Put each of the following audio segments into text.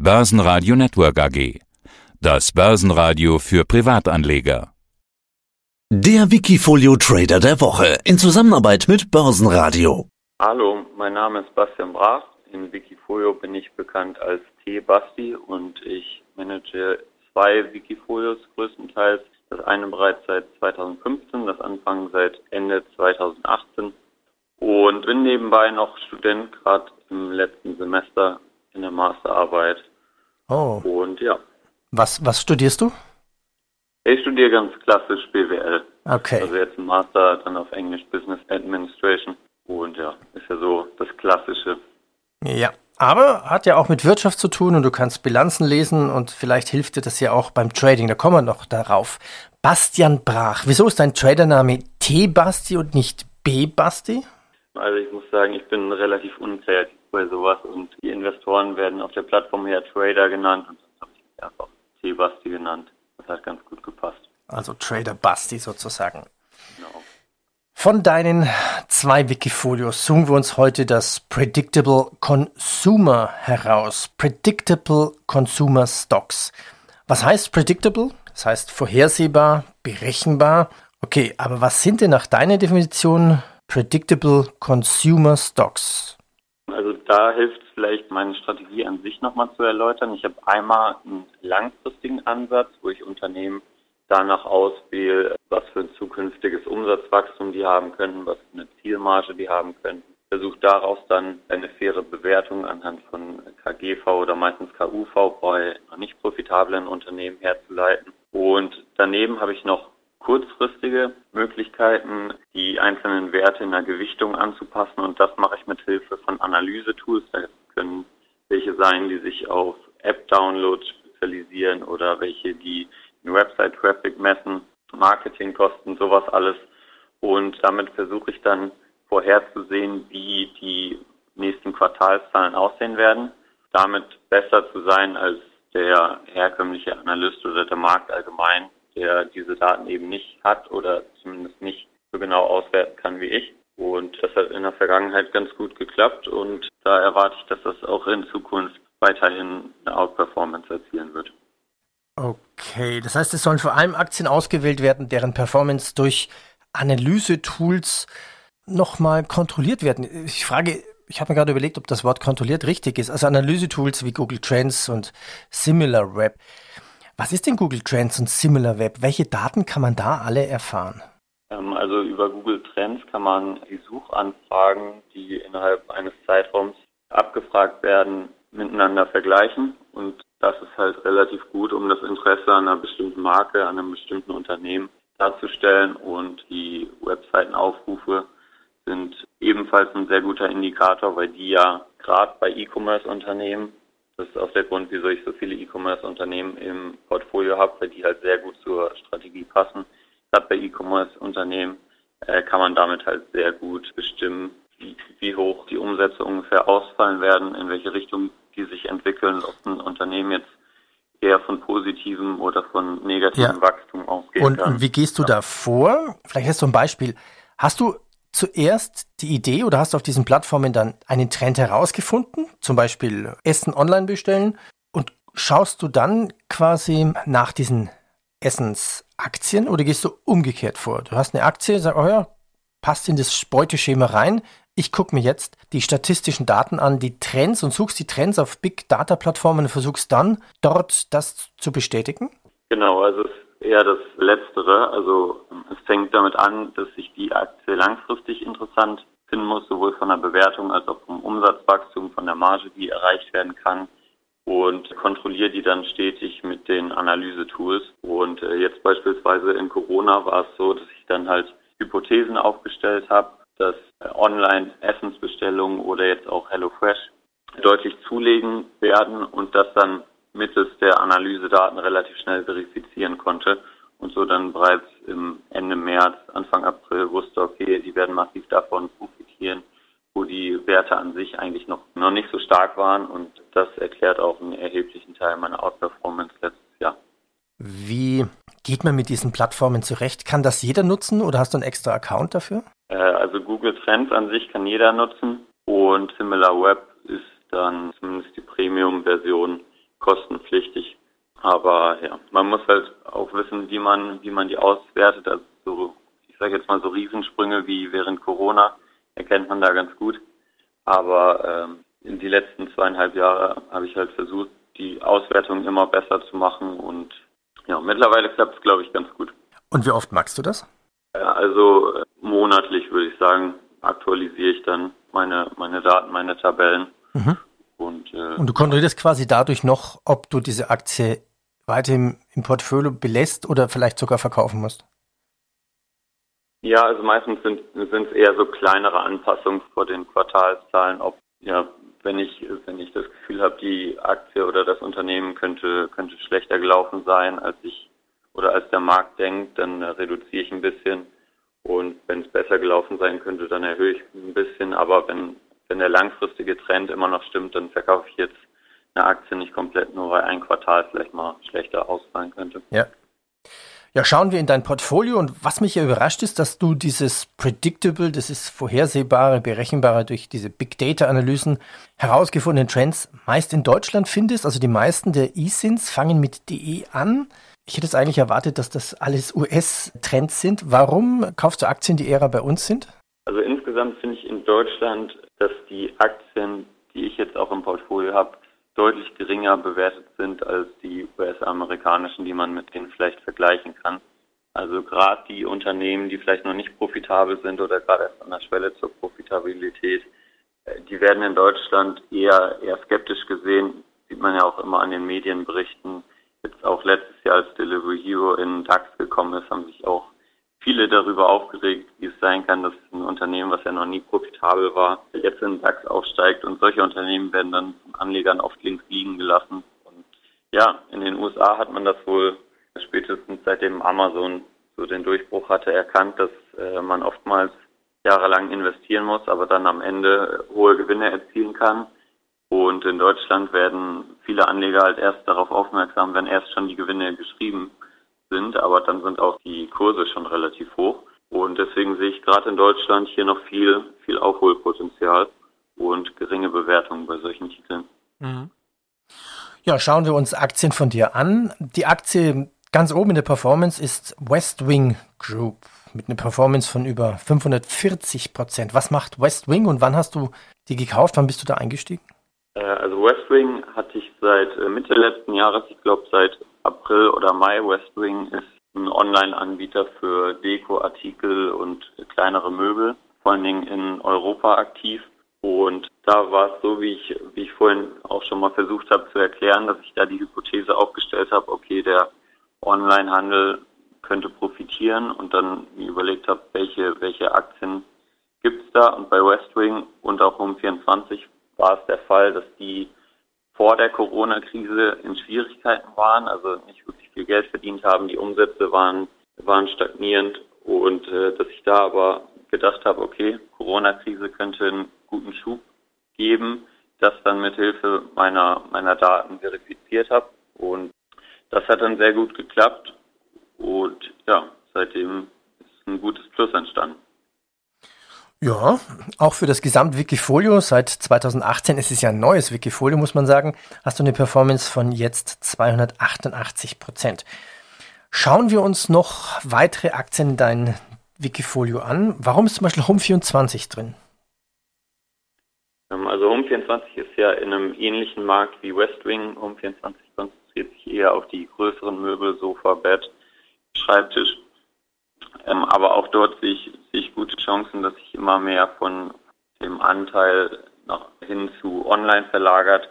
Börsenradio Network AG. Das Börsenradio für Privatanleger. Der Wikifolio Trader der Woche in Zusammenarbeit mit Börsenradio. Hallo, mein Name ist Bastian Brach. In Wikifolio bin ich bekannt als T-Basti und ich manage zwei Wikifolios größtenteils. Das eine bereits seit 2015, das Anfang seit Ende 2018 und bin nebenbei noch Student, gerade im letzten Semester in der Masterarbeit. Oh. Und ja, Was, was studierst du? ich studiere ganz klassisch BWL. Okay. Also jetzt ein Master, dann auf Englisch Business Administration. Und ja, ist ja so das Klassische. Ja. Aber hat ja auch mit Wirtschaft zu tun und du kannst Bilanzen lesen und vielleicht hilft dir das ja auch beim Trading. Da kommen wir noch darauf. Bastian Brach. Wieso ist dein Tradername T-Basti und nicht B-Basti? Also ich muss sagen, ich bin relativ unkreativ bei sowas und die Investoren werden auf der Plattform her Trader genannt und das habe ich mich einfach T-Basti genannt. Das hat ganz gut gepasst. Also Trader Basti sozusagen. Genau. Von deinen zwei Wikifolios suchen wir uns heute das Predictable Consumer heraus. Predictable Consumer Stocks. Was heißt predictable? Das heißt vorhersehbar, berechenbar. Okay, aber was sind denn nach deiner Definition predictable Consumer Stocks? Also da hilft es vielleicht, meine Strategie an sich nochmal zu erläutern. Ich habe einmal einen langfristigen Ansatz, wo ich Unternehmen danach auswähle, was für ein zukünftiges Umsatzwachstum die haben können, was für eine Zielmarge die haben können. Versuche daraus dann eine faire Bewertung anhand von KGV oder meistens KUV bei noch nicht profitablen Unternehmen herzuleiten. Und daneben habe ich noch kurzfristige Möglichkeiten, die einzelnen Werte in der Gewichtung anzupassen. Und das mache ich mit Hilfe von Analysetools. Da können welche sein, die sich auf App-Downloads spezialisieren oder welche, die den Website-Traffic messen, Marketingkosten, sowas alles. Und damit versuche ich dann vorherzusehen, wie die nächsten Quartalszahlen aussehen werden. Damit besser zu sein als der herkömmliche Analyst oder der Markt allgemein, der diese Daten eben nicht hat oder zumindest nicht so genau auswerten kann wie ich. Und das hat in der Vergangenheit ganz gut geklappt und da erwarte ich, dass das auch in Zukunft weiterhin eine Outperformance erzielen wird. Okay, das heißt, es sollen vor allem Aktien ausgewählt werden, deren Performance durch Analyse-Tools nochmal kontrolliert werden. Ich frage, ich habe mir gerade überlegt, ob das Wort kontrolliert richtig ist. Also Analyse-Tools wie Google Trends und SimilarWeb. Was ist denn Google Trends und SimilarWeb? Welche Daten kann man da alle erfahren? Ähm, Also über Google Trends kann man die Suchanfragen, die innerhalb eines Zeitraums abgefragt werden, miteinander vergleichen. Und das ist halt relativ gut, um das Interesse an einer bestimmten Marke, an einem bestimmten Unternehmen darzustellen. Und die Webseitenaufrufe sind ebenfalls ein sehr guter Indikator, weil die ja gerade bei E-Commerce-Unternehmen, das ist auch der Grund, wieso ich so viele E-Commerce-Unternehmen im Portfolio habe, weil die halt sehr gut zur Strategie passen. Gerade bei E-Commerce-Unternehmen äh, kann man damit halt sehr gut bestimmen, wie, wie hoch die Umsätze ungefähr ausfallen werden, in welche Richtung die sich entwickeln, ob ein Unternehmen jetzt eher von positivem oder von negativem Ja. Wachstum ausgehen Und, kann. und wie gehst du da vor? Vielleicht hast du ein Beispiel. Hast du zuerst die Idee oder hast du auf diesen Plattformen dann einen Trend herausgefunden? Zum Beispiel Essen online bestellen und schaust du dann quasi nach diesen Essensaktien oder gehst du umgekehrt vor? Du hast eine Aktie, sag, oh ja, passt in das Beuteschema rein. Ich gucke mir jetzt die statistischen Daten an, die Trends und suchst die Trends auf Big Data Plattformen und versuchst dann dort das zu bestätigen? Genau, also eher das Letztere. Also es fängt damit an, dass ich die Aktie langfristig interessant finden muss, sowohl von der Bewertung als auch vom Umsatzwachstum, von der Marge, die erreicht werden kann. Und kontrolliere die dann stetig mit den Analysetools. Und äh, jetzt beispielsweise in Corona war es so, dass ich dann halt Hypothesen aufgestellt habe, dass äh, Online-Essensbestellungen oder jetzt auch HelloFresh deutlich zulegen werden und das dann mittels der Analysedaten relativ schnell verifizieren konnte und so dann bereits im Ende März, Anfang April wusste, okay, die werden massiv davon profitieren, wo die Werte an sich eigentlich noch, noch nicht so stark waren und das erklärt auch einen erheblichen Teil meiner Outperformance letztes Jahr. Wie geht man mit diesen Plattformen zurecht? Kann das jeder nutzen oder hast du einen extra Account dafür? Äh, Also Google Trends an sich kann jeder nutzen und SimilarWeb ist dann zumindest die Premium-Version kostenpflichtig. Aber ja, man muss halt auch wissen, wie man, wie man die auswertet. Also so, ich sage jetzt mal so Riesensprünge wie während Corona erkennt man da ganz gut. Aber ähm, in die letzten zweieinhalb Jahre habe ich halt versucht, die Auswertung immer besser zu machen und ja, mittlerweile klappt es, glaube ich, ganz gut. Und wie oft magst du das? Ja, also äh, monatlich würde ich sagen, aktualisiere ich dann meine, meine Daten, meine Tabellen. Mhm. Und, äh, und du kontrollierst quasi dadurch noch, ob du diese Aktie weiter im, im Portfolio belässt oder vielleicht sogar verkaufen musst? Ja, also meistens sind es eher so kleinere Anpassungen vor den Quartalszahlen, ob ja, wenn ich wenn ich das Gefühl habe, die Aktie oder das Unternehmen könnte könnte schlechter gelaufen sein, als ich oder als der Markt denkt, dann reduziere ich ein bisschen und wenn es besser gelaufen sein könnte, dann erhöhe ich ein bisschen, aber wenn wenn der langfristige Trend immer noch stimmt, dann verkaufe ich jetzt eine Aktie nicht komplett, nur weil ein Quartal vielleicht mal schlechter ausfallen könnte. Ja. Ja, schauen wir in dein Portfolio und was mich ja überrascht ist, dass du dieses Predictable, das ist vorhersehbare, berechenbare durch diese Big Data Analysen herausgefundenen Trends meist in Deutschland findest. Also die meisten der E-Sins fangen mit DE an. Ich hätte es eigentlich erwartet, dass das alles US-Trends sind. Warum kaufst du Aktien, die eher bei uns sind? Also insgesamt finde ich in Deutschland, dass die Aktien, die ich jetzt auch im Portfolio habe, deutlich geringer bewertet sind als die US-amerikanischen, die man mit denen vielleicht vergleichen kann. Also gerade die Unternehmen, die vielleicht noch nicht profitabel sind oder gerade erst an der Schwelle zur Profitabilität, äh, die werden in Deutschland eher, eher skeptisch gesehen. Sieht man ja auch immer an den Medienberichten. Jetzt auch letztes Jahr, als Delivery Hero in DAX gekommen ist, haben sich auch viele darüber aufgeregt, wie es sein kann, dass ein Unternehmen, was ja noch nie profitabel war, jetzt in den DAX aufsteigt und solche Unternehmen werden dann von Anlegern oft links liegen gelassen. Und ja, in den USA hat man das wohl spätestens seitdem Amazon so den Durchbruch hatte erkannt, dass äh, man oftmals jahrelang investieren muss, aber dann am Ende hohe Gewinne erzielen kann. Und in Deutschland werden viele Anleger halt erst darauf aufmerksam, wenn erst schon die Gewinne geschrieben sind, aber dann sind auch die Kurse schon relativ hoch. Und deswegen sehe ich gerade in Deutschland hier noch viel, viel Aufholpotenzial und geringe Bewertungen bei solchen Titeln. Mhm. Ja, schauen wir uns Aktien von dir an. Die Aktie ganz oben in der Performance ist West Wing Group mit einer Performance von über 540 Prozent. Was macht West Wing und wann hast du die gekauft? Wann bist du da eingestiegen? Äh, also West Wing hatte ich seit äh, Mitte letzten Jahres, ich glaube seit April oder Mai. Westwing ist ein Online-Anbieter für Deko-Artikel und kleinere Möbel, vor allen Dingen in Europa aktiv. Und da war es so, wie ich, wie ich vorhin auch schon mal versucht habe zu erklären, dass ich da die Hypothese aufgestellt habe, okay, der Online-Handel könnte profitieren und dann überlegt habe, welche, welche Aktien gibt es da. Und bei Westwing und auch Home24 war es der Fall, dass die vor der Corona-Krise in Schwierigkeiten waren, also nicht wirklich viel Geld verdient haben. Die Umsätze waren, waren stagnierend und äh, dass ich da aber gedacht habe, okay, Corona-Krise könnte einen guten Schub geben, das dann mit Hilfe meiner, meiner Daten verifiziert habe. Und das hat dann sehr gut geklappt. Und ja, seitdem ist ein gutes Plus entstanden. Ja, auch für das Gesamt-Wikifolio seit 2018, es ist ja ein neues Wikifolio, muss man sagen, hast du eine Performance von jetzt 288 Prozent. Schauen wir uns noch weitere Aktien in dein Wikifolio an. Warum ist zum Beispiel Home24 drin? Ähm, also Home24 ist ja in einem ähnlichen Markt wie Westwing. Home24 konzentriert sich eher auf die größeren Möbel, Sofa, Bett, Schreibtisch ähm, aber auch dort sehe ich, sehe ich gute Chancen, dass sich immer mehr von dem Anteil nach hin zu online verlagert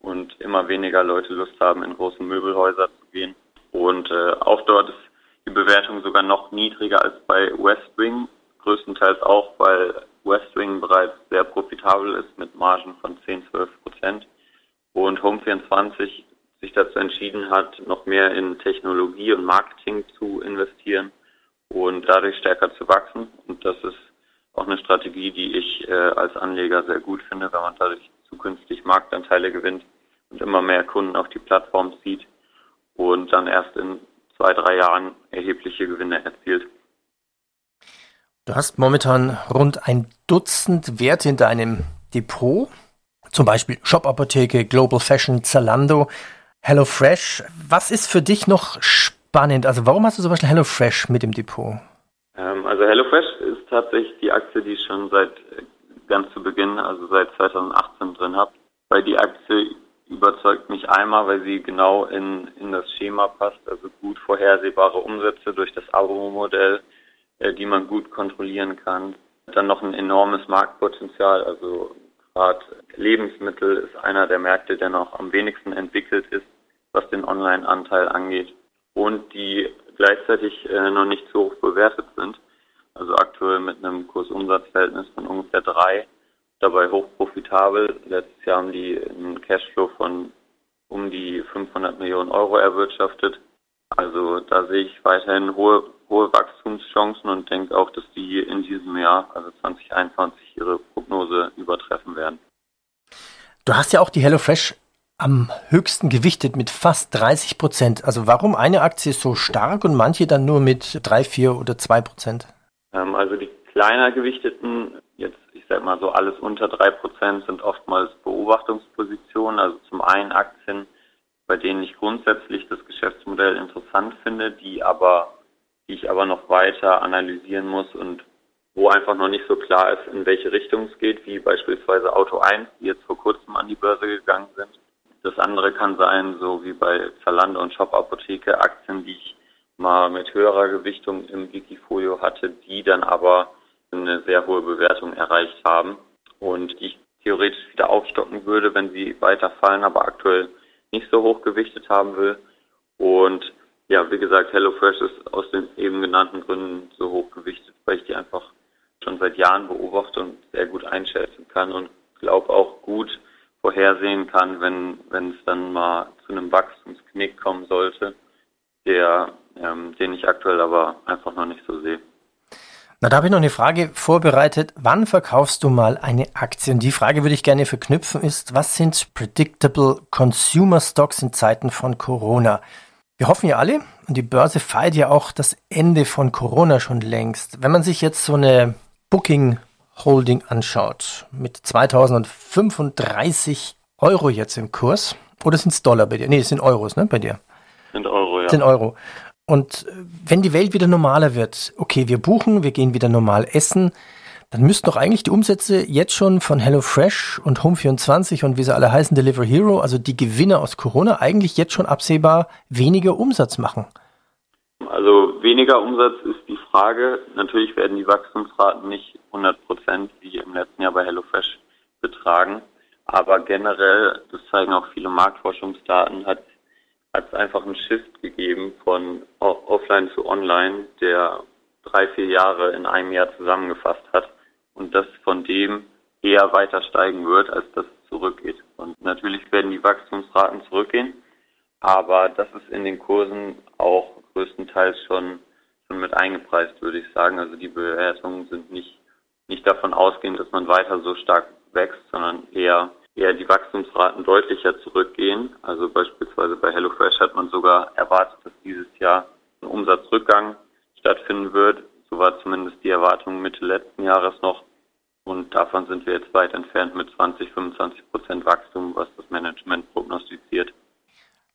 und immer weniger Leute Lust haben, in große Möbelhäuser zu gehen. Und äh, auch dort ist die Bewertung sogar noch niedriger als bei Westwing, größtenteils auch, weil Westwing bereits sehr profitabel ist mit Margen von 10, 12 Prozent und Home24 sich dazu entschieden hat, noch mehr in Technologie und Marketing zu investieren und dadurch stärker zu wachsen. Und das ist auch eine Strategie, die ich äh, als Anleger sehr gut finde, wenn man dadurch zukünftig Marktanteile gewinnt und immer mehr Kunden auf die Plattform zieht und dann erst in zwei, drei Jahren erhebliche Gewinne erzielt. Du hast momentan rund ein Dutzend Werte in deinem Depot, zum Beispiel Shop Apotheke, Global Fashion, Zalando. HelloFresh. Was ist für dich noch spannend? Also warum hast du zum Beispiel HelloFresh mit im Depot? Ähm, also HelloFresh ist tatsächlich die Aktie, die ich schon seit äh, ganz zu Beginn, also seit 2018 drin habe. Weil die Aktie überzeugt mich einmal, weil sie genau in, in das Schema passt, also gut vorhersehbare Umsätze durch das Abo-Modell, äh, die man gut kontrollieren kann. Dann noch ein enormes Marktpotenzial, also gerade Lebensmittel ist einer der Märkte, der noch am wenigsten entwickelt ist, was den Online-Anteil angeht und die gleichzeitig äh, noch nicht so hoch bewertet sind. Also aktuell mit einem Kursumsatzverhältnis von ungefähr drei, dabei hochprofitabel. Letztes Jahr haben die einen Cashflow von um die 500 Millionen Euro erwirtschaftet. Also da sehe ich weiterhin hohe, hohe Wachstumschancen und denke auch, dass die in diesem Jahr, also 2021, ihre Prognose übertreffen werden. Du hast ja auch die HelloFresh am höchsten gewichtet mit fast 30 Prozent. Also warum eine Aktie so stark und manche dann nur mit 3, 4 oder 2 Prozent? Ähm, also die kleiner gewichteten, jetzt ich sag mal so alles unter 3 Prozent, sind oftmals Beobachtungspositionen. Also zum einen Aktien, bei denen ich grundsätzlich das Geschäftsmodell interessant finde, die aber, die ich aber noch weiter analysieren muss und wo einfach noch nicht so klar ist, in welche Richtung es geht, wie beispielsweise Auto 1, die jetzt vor kurzem an die Börse gegangen sind. Andere kann sein, so wie bei Zalando und Shop Apotheke, Aktien, die ich mal mit höherer Gewichtung im Wikifolio hatte, die dann aber eine sehr hohe Bewertung erreicht haben und die ich theoretisch wieder aufstocken würde, wenn sie weiterfallen, aber aktuell nicht so hoch gewichtet haben will. Und ja, wie gesagt, HelloFresh ist aus den eben genannten Gründen so hoch gewichtet, weil ich die einfach schon seit Jahren beobachte und sehr gut einschätzen kann und glaube auch gut vorhersehen kann, wenn, wenn es dann mal zu einem Wachstumsknick kommen sollte, der, ähm, den ich aktuell aber einfach noch nicht so sehe. Na, da habe ich noch eine Frage vorbereitet. Wann verkaufst du mal eine Aktie? Und die Frage würde ich gerne verknüpfen ist, was sind predictable Consumer Stocks in Zeiten von Corona? Wir hoffen ja alle, und die Börse feiert ja auch das Ende von Corona schon längst. Wenn man sich jetzt so eine Booking Holding anschaut, mit 2035 Euro jetzt im Kurs, oder sind es Dollar bei dir? Nee, es sind Euros, ne, bei dir? Sind Euro, ja. Sind Euro. Und äh, wenn die Welt wieder normaler wird, okay, wir buchen, wir gehen wieder normal essen, dann müssten doch eigentlich die Umsätze jetzt schon von HelloFresh und Home24 und wie sie alle heißen, Deliver Hero, also die Gewinner aus Corona, eigentlich jetzt schon absehbar weniger Umsatz machen. Also weniger Umsatz ist die Frage. Natürlich werden die Wachstumsraten nicht 100 Prozent wie im letzten Jahr bei HelloFresh betragen. Aber generell, das zeigen auch viele Marktforschungsdaten, hat hat es einfach einen Shift gegeben von Offline zu Online, der drei, vier Jahre in einem Jahr zusammengefasst hat und das von dem eher weiter steigen wird, als dass es zurückgeht. Und natürlich werden die Wachstumsraten zurückgehen, aber das ist in den Kursen auch größtenteils schon, schon mit eingepreist, würde ich sagen. Also die Bewertungen sind nicht nicht davon ausgehen, dass man weiter so stark wächst, sondern eher eher die Wachstumsraten deutlicher zurückgehen. Also beispielsweise bei HelloFresh hat man sogar erwartet, dass dieses Jahr ein Umsatzrückgang stattfinden wird. So war zumindest die Erwartung Mitte letzten Jahres noch. Und davon sind wir jetzt weit entfernt mit 20, 25 Prozent Wachstum, was das Management prognostiziert.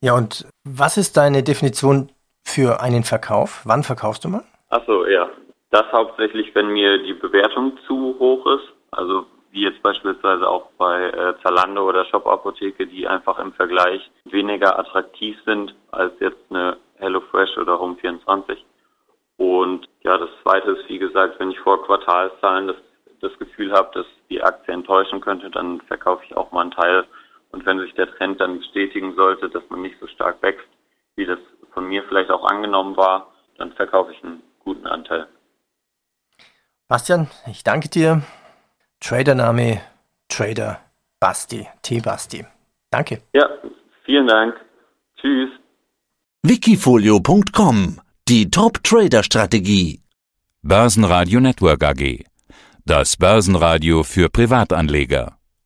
Ja, und was ist deine Definition für einen Verkauf? Wann verkaufst du mal? Achso, ja. Das hauptsächlich, wenn mir die Bewertung zu hoch ist. Also wie jetzt beispielsweise auch bei äh, Zalando oder Shop Apotheke, die einfach im Vergleich weniger attraktiv sind als jetzt eine HelloFresh oder Home24. Und ja, das zweite ist, wie gesagt, wenn ich vor Quartalszahlen das, das Gefühl habe, dass die Aktie enttäuschen könnte, dann verkaufe ich auch mal einen Teil. Und wenn sich der Trend dann bestätigen sollte, dass man nicht so stark wächst, wie das mir vielleicht auch angenommen war, dann verkaufe ich einen guten Anteil. Bastian, ich danke dir. Tradername Trader Basti, T. Basti. Danke. Ja, vielen Dank. Tschüss. Wikifolio.com Die Top-Trader-Strategie. Börsenradio Network AG. Das Börsenradio für Privatanleger.